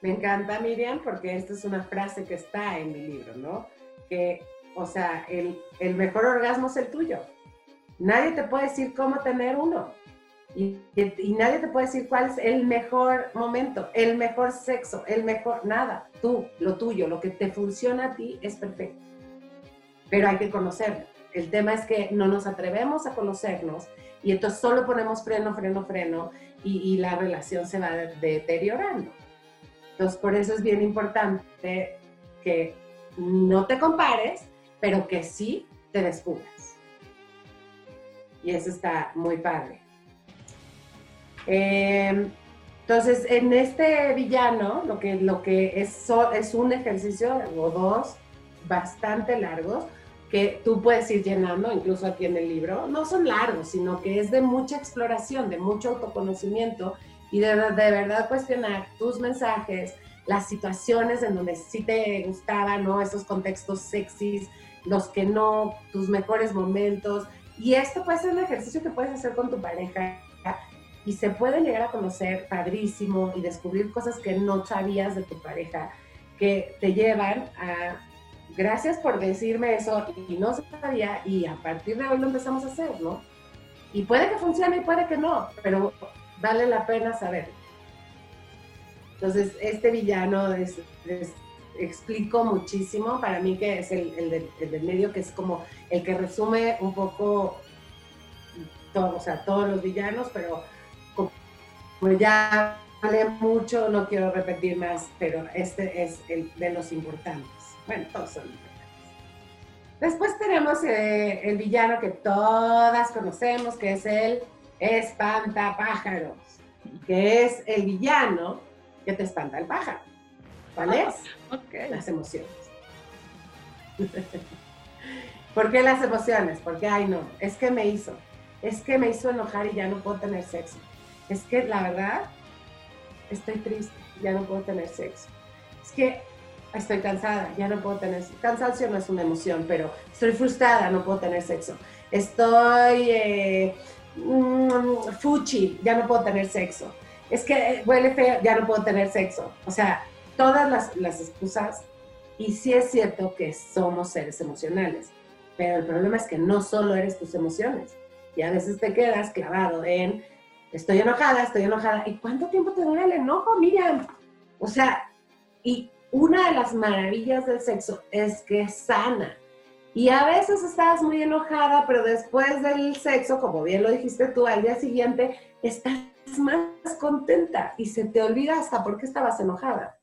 Me encanta, Miriam, porque esta es una frase que está en mi libro, ¿no? Que, o sea, el, el mejor orgasmo es el tuyo. Nadie te puede decir cómo tener uno. Y, nadie te puede decir cuál es el mejor momento, el mejor sexo, el mejor, nada. Tú, lo tuyo, lo que te funciona a ti es perfecto. Pero hay que conocerlo. El tema es que no nos atrevemos a conocernos y entonces solo ponemos freno, freno, freno y, y la relación se va deteriorando. Entonces, por eso es bien importante que no te compares, pero que sí te descubras. Y eso está muy padre. Em, Entonces, en este villano, lo que, es un ejercicio o dos bastante largos que tú puedes ir llenando, incluso aquí en el libro. No son largos, sino que es de mucha exploración, de mucho autoconocimiento y de, de verdad cuestionar tus mensajes, las situaciones en donde sí te gustaban, ¿no? Esos contextos sexys, los que no, tus mejores momentos. Y esto puede ser un ejercicio que puedes hacer con tu pareja y se puede llegar a conocer padrísimo y descubrir cosas que no sabías de tu pareja, que te llevan a, gracias por decirme eso y no sabía, y a partir de hoy lo empezamos a hacer, ¿no? Y puede que funcione y puede que no, pero vale la pena saber. Entonces, este villano es, explico muchísimo, para mí que es el, el, del medio, que es como el que resume un poco todo, o sea, todos los villanos, pero pues ya hablé mucho, no quiero repetir más, pero este es el de los importantes. Bueno, todos son importantes. Después tenemos eh, el villano que todas conocemos, que es el espantapájaros, que es el villano que te espanta el pájaro. ¿Cuál es? Las emociones. ¿Por qué las emociones? Porque, ay no, es que me hizo, es que me hizo enojar y ya no puedo tener sexo es que la verdad, estoy triste, ya no puedo tener sexo. Es que estoy cansada, ya no puedo tener sexo. Cansancio no es una emoción, pero estoy frustrada, no puedo tener sexo. Estoy eh, mm, fuchi, ya no puedo tener sexo. Es que huele feo, ya no puedo tener sexo. O sea, todas las, las excusas. Y sí es cierto que somos seres emocionales, pero el problema es que no solo eres tus emociones. Y a veces te quedas clavado en estoy enojada, estoy enojada. ¿Y cuánto tiempo te dura el enojo, Miriam? O sea, y una de las maravillas del sexo es que sana. Y a veces estás muy enojada, pero después del sexo, como bien lo dijiste tú, al día siguiente estás más contenta y se te olvida hasta por qué estabas enojada.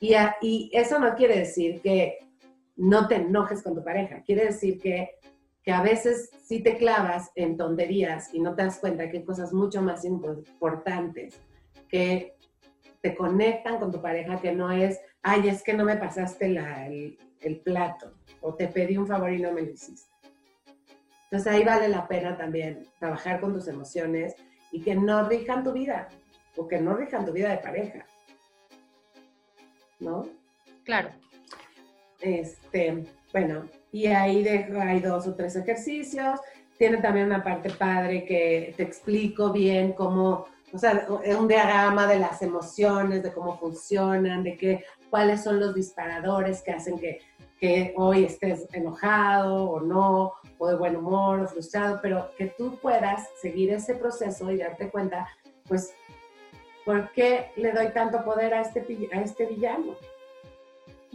Y, y eso no quiere decir que no te enojes con tu pareja, quiere decir que que a veces sí te clavas en tonterías y no te das cuenta que hay cosas mucho más importantes que te conectan con tu pareja, que no es, ay, es que no me pasaste el, el plato o te pedí un favor y no me lo hiciste. Entonces ahí vale la pena también trabajar con tus emociones y que no rijan tu vida o que no rijan tu vida de pareja. ¿No? Claro. Este, bueno, y ahí hay dos o tres ejercicios. Tiene también una parte padre que te explico bien cómo, o sea, un diagrama de las emociones, de cómo funcionan, de qué, cuáles son los disparadores que hacen que, que hoy estés enojado o no, o de buen humor o frustrado, pero que tú puedas seguir ese proceso y darte cuenta, pues, ¿por qué le doy tanto poder a este, a este villano?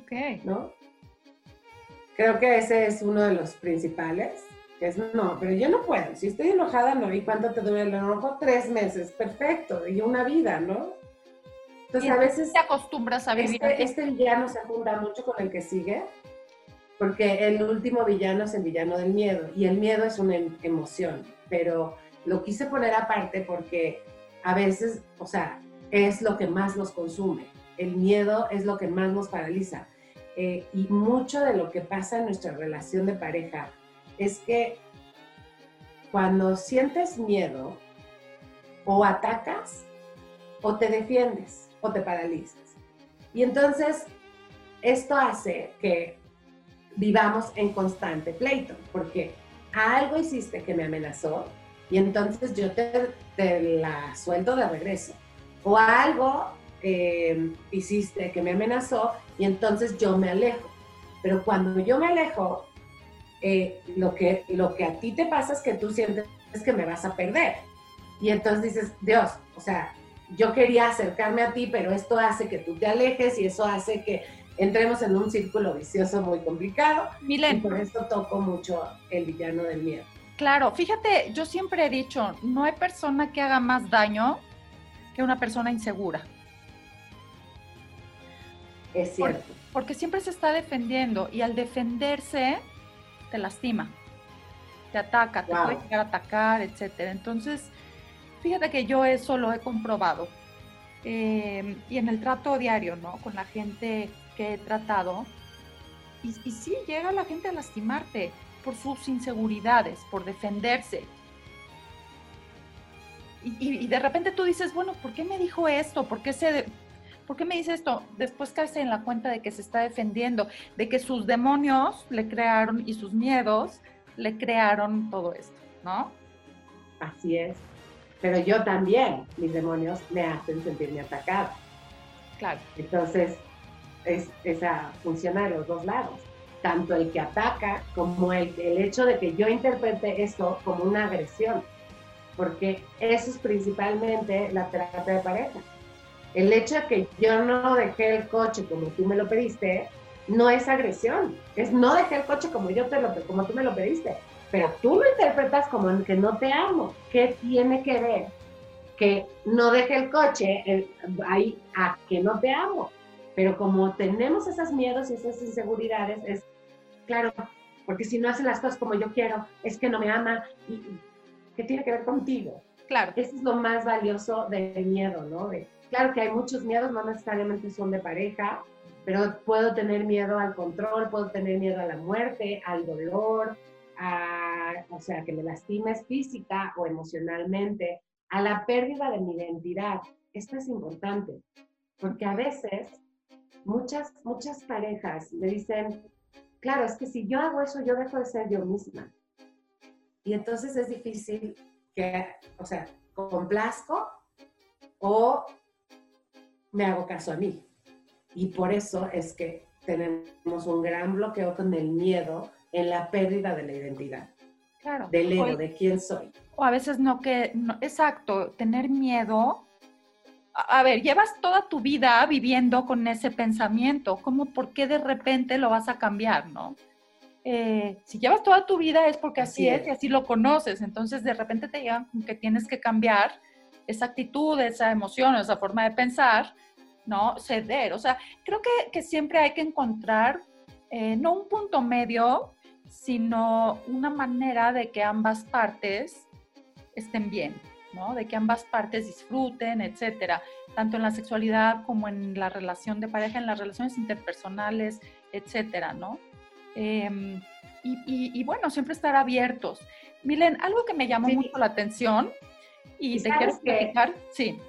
Ok. ¿No? Creo que ese es uno de los principales, que es, no, pero yo no puedo, si estoy enojada, no, ¿y cuánto te duele el enojo? Tres meses, perfecto, y una vida, ¿no? Entonces a veces... Te acostumbras a vivir. Este, este villano se junta mucho con el que sigue, porque el último villano es el villano del miedo, y el miedo es una em, emoción, pero lo quise poner aparte porque a veces, o sea, es lo que más nos consume. El miedo es lo que más nos paraliza. Eh, y mucho de lo que pasa en nuestra relación de pareja es que cuando sientes miedo, o atacas, o te defiendes, o te paralizas. Y entonces, esto hace que vivamos en constante pleito, porque algo hiciste que me amenazó, y entonces yo te, te la suelto de regreso. O algo eh, hiciste que me amenazó y entonces yo me alejo. Pero cuando yo me alejo, eh, lo, que, lo que a ti te pasa es que tú sientes que me vas a perder. Y entonces dices, Dios, o sea, yo quería acercarme a ti, pero esto hace que tú te alejes y eso hace que entremos en un círculo vicioso muy complicado. Milen. Y por esto toco mucho el villano del miedo. Claro, fíjate, yo siempre he dicho, no hay persona que haga más daño que una persona insegura. Es cierto. Porque, siempre se está defendiendo y al defenderse te lastima, te ataca, te puede llegar a atacar, etcétera. Entonces, Fíjate que yo eso lo he comprobado. Eh, y en el trato diario, ¿no? Con la gente que he tratado. Y, y sí, llega la gente a lastimarte por sus inseguridades, por defenderse. Y, de repente tú dices, bueno, ¿por qué me dijo esto? ¿Por qué, se, ¿Por qué me dice esto? Después caes en la cuenta de que se está defendiendo, de que sus demonios le crearon y sus miedos le crearon todo esto, ¿no? Así es. Pero yo también, mis demonios me hacen sentirme atacada. Claro. Entonces, es, esa funciona de los dos lados. Tanto el que ataca como el, el hecho de que yo interprete esto como una agresión porque eso es principalmente la terapia de pareja. El hecho de que yo no dejé el coche como tú me lo pediste, no es agresión, es no dejé el coche como yo te lo como tú me lo pediste, pero tú lo interpretas como que no te amo. ¿Qué tiene que ver que no deje el coche ahí a que no te amo? Pero como tenemos esos miedos y esas inseguridades, es claro, porque si no hacen las cosas como yo quiero, es que no me ama y, que tiene que ver contigo. Claro. Eso es lo más valioso del miedo, ¿no? Claro que hay muchos miedos, no necesariamente son de pareja, pero puedo tener miedo al control, puedo tener miedo a la muerte, al dolor, a, o sea, que me lastimes física o emocionalmente, a la pérdida de mi identidad. Esto es importante, porque a veces muchas, muchas parejas me dicen, claro, es que si yo hago eso, yo dejo de ser yo misma. Y entonces es difícil que, o sea, complazco o me hago caso a mí. Y por eso es que tenemos un gran bloqueo con el miedo en la pérdida de la identidad. Claro. Del ego, de quién soy. O a veces no que, no, exacto, tener miedo. A, a, ver, llevas toda tu vida viviendo con ese pensamiento, ¿cómo, por qué de repente lo vas a cambiar, no? Eh, si llevas toda tu vida es porque así, es. y así lo conoces. Entonces de repente te llegan que tienes que cambiar esa actitud, esa emoción, esa forma de pensar, ¿no? Ceder. O sea, creo que, que siempre hay que encontrar eh, no un punto medio, sino una manera de que ambas partes estén bien, ¿no? De que ambas partes disfruten, etcétera, tanto en la sexualidad como en la relación de pareja, en las relaciones interpersonales, etcétera, ¿no? Em, y, bueno, siempre estar abiertos. Milen, algo que me llamó mucho la atención y te quiero platicar, sí.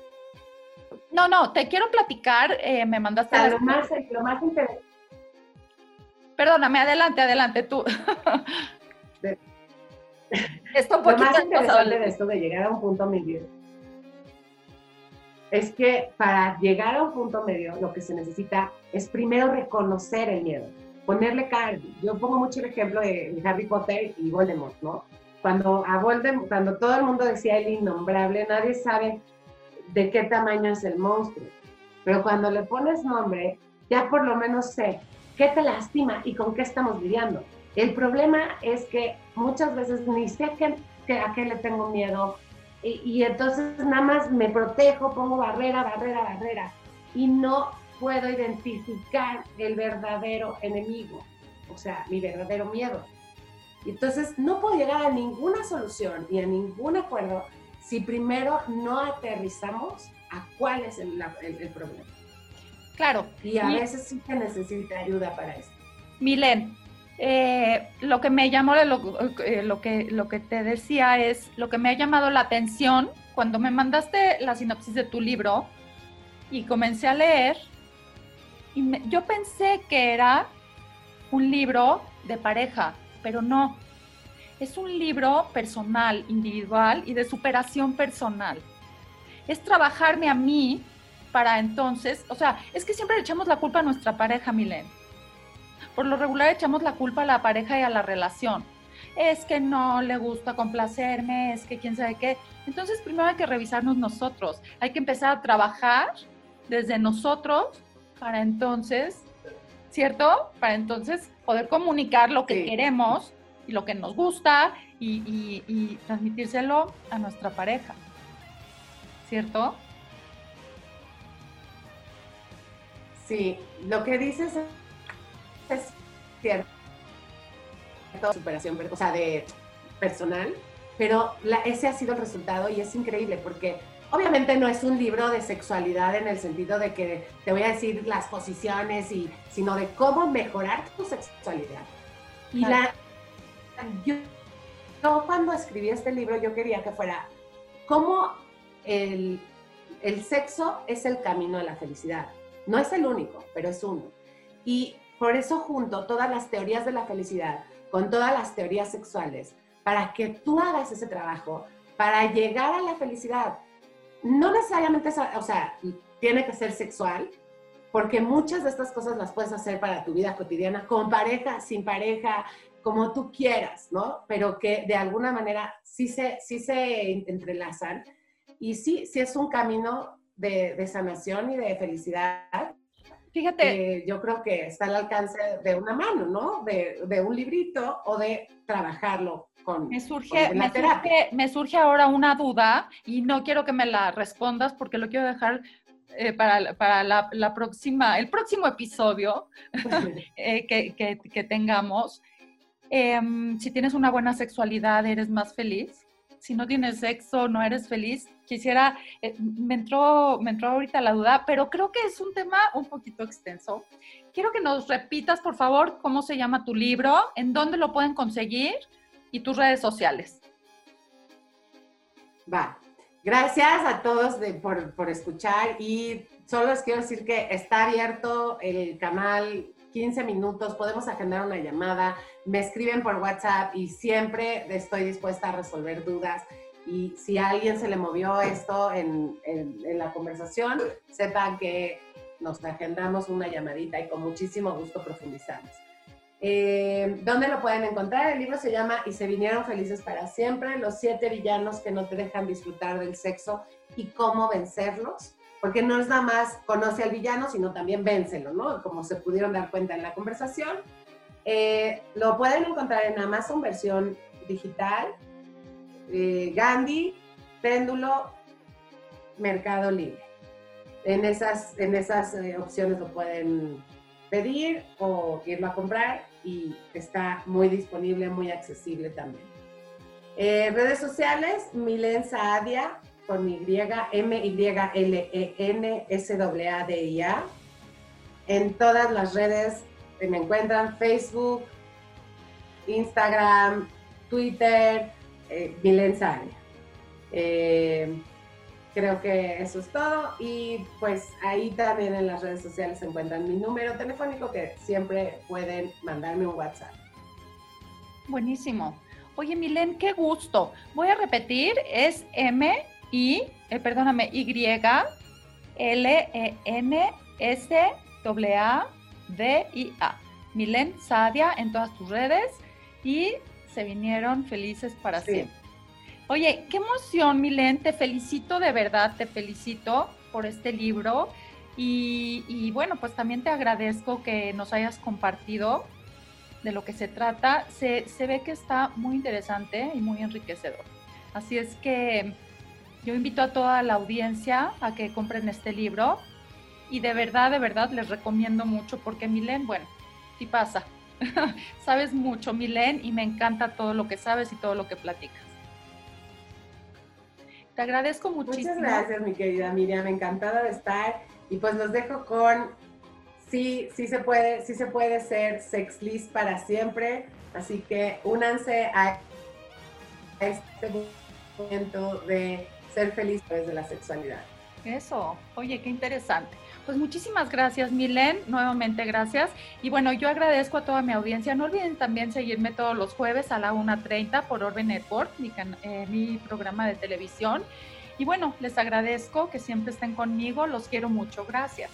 No, no, te quiero platicar, eh, me mandaste... A lo, más, lo más interesante. Perdóname, adelante, adelante tú. esto lo más interesante de esto de llegar a un punto medio es que para llegar a un punto medio lo que se necesita es primero reconocer el miedo ponerle cara. Yo pongo mucho el ejemplo de Harry Potter y Voldemort, ¿no? Cuando, a Voldemort, cuando todo el mundo decía el innombrable, nadie sabe de qué tamaño es el monstruo. Pero cuando le pones nombre, ya por lo menos sé qué te lastima y con qué estamos lidiando. El problema es que muchas veces ni sé a qué le tengo miedo y, y entonces nada más me protejo, pongo barrera, barrera, barrera y no puedo identificar el verdadero enemigo, o sea, mi verdadero miedo. Y entonces no puedo llegar a ninguna solución y a ningún acuerdo si primero no aterrizamos a cuál es el, problema. Claro. Y a veces sí se necesita ayuda para eso. Milen, eh, lo que me llamó, lo, eh, lo, que, lo que te decía es, lo que me ha llamado la atención, cuando me mandaste la sinopsis de tu libro y comencé a leer, y yo pensé que era un libro de pareja, pero no. Es un libro personal, individual y de superación personal. Es trabajarme a mí para entonces, o sea, es que siempre le echamos la culpa a nuestra pareja, Milen. Por lo regular echamos la culpa a la pareja y a la relación. Es que no le gusta complacerme, es que quién sabe qué. Entonces primero hay que revisarnos nosotros. Hay que empezar a trabajar desde nosotros para entonces, ¿cierto? Para entonces poder comunicar lo que queremos y lo que nos gusta y, transmitírselo a nuestra pareja, ¿cierto? Sí, lo que dices es cierto. Superación, o sea, de personal, pero ese ha sido el resultado y es increíble porque obviamente no es un libro de sexualidad en el sentido de que te voy a decir las posiciones, y, sino de cómo mejorar tu sexualidad. Y la, yo, cuando escribí este libro yo quería que fuera cómo el, el sexo es el camino a la felicidad. No es el único, pero es uno. Y por eso junto todas las teorías de la felicidad con todas las teorías sexuales para que tú hagas ese trabajo para llegar a la felicidad. No necesariamente, o sea, tiene que ser sexual, porque muchas de estas cosas las puedes hacer para tu vida cotidiana, con pareja, sin pareja, como tú quieras, ¿no? Pero que de alguna manera sí se, sí se entrelazan y sí, sí es un camino de, de sanación y de felicidad Fíjate. yo creo que está al alcance de una mano, ¿no? De, de un librito o de trabajarlo con, me surge, me, surge, me surge ahora una duda y no quiero que me la respondas porque lo quiero dejar eh, para, para la, la, próxima, el próximo episodio eh, que, que, que, tengamos. Em, si tienes una buena sexualidad, ¿eres más feliz? Si no tienes sexo, no eres feliz quisiera, eh, me, entró, me entró ahorita la duda, pero creo que es un tema un poquito extenso. Quiero que nos repitas, por favor, cómo se llama tu libro, en dónde lo pueden conseguir y tus redes sociales. Va. Gracias a todos por, por escuchar y solo les quiero decir que está abierto el canal 15 minutos, podemos agendar una llamada, me escriben por WhatsApp y siempre estoy dispuesta a resolver dudas. Y si a alguien se le movió esto en, la conversación, sepan que nos agendamos una llamadita y con muchísimo gusto profundizamos. Eh, ¿Dónde lo pueden encontrar? El libro se llama Y se vinieron felices para siempre, los siete villanos que no te dejan disfrutar del sexo y cómo vencerlos. Porque no es nada más conoce al villano, sino también vénselo, ¿no? Como se pudieron dar cuenta en la conversación. Eh, lo pueden encontrar en Amazon versión digital eh, Gandhi, Péndulo, Mercado Libre. En esas, en esas eh, opciones lo pueden pedir o irlo a comprar y está muy disponible, muy accesible también. Redes sociales, Milen Saadia con Y, M-Y-L-E-N, S-A-D-I-A. En todas las redes me encuentran Facebook, Instagram, Twitter, eh, Milen eh, creo que eso es todo y pues ahí también en las redes sociales encuentran mi número telefónico que siempre pueden mandarme un WhatsApp. Buenísimo. Oye, Milen, qué gusto. Voy a repetir, es M I, eh, perdóname, Y L E N S A D I A. Milen Sadia en todas tus redes y se vinieron felices para siempre. Oye, qué emoción, Milen, te felicito de verdad, te felicito por este libro y, bueno, pues también te agradezco que nos hayas compartido de lo que se trata. Se, se ve que está muy interesante y muy enriquecedor. Así es que yo invito a toda la audiencia a que compren este libro y de verdad, de verdad les recomiendo mucho porque Milen, bueno, sí pasa, sabes mucho, Milen, y me encanta todo lo que sabes y todo lo que platicas. Te agradezco muchísimo. Muchas gracias, mi querida Miriam, encantada de estar. Y pues los dejo con, sí, sí se puede, sí se puede ser sexlist para siempre. Así que únanse a este momento de ser feliz desde la sexualidad. Eso, oye, qué interesante. Pues muchísimas gracias, Milen. Nuevamente gracias. Y bueno, yo agradezco a toda mi audiencia. No olviden también seguirme todos los jueves a la 1.30 por Orbe Network, mi, eh, mi programa de televisión. Y bueno, les agradezco que siempre estén conmigo. Los quiero mucho. Gracias.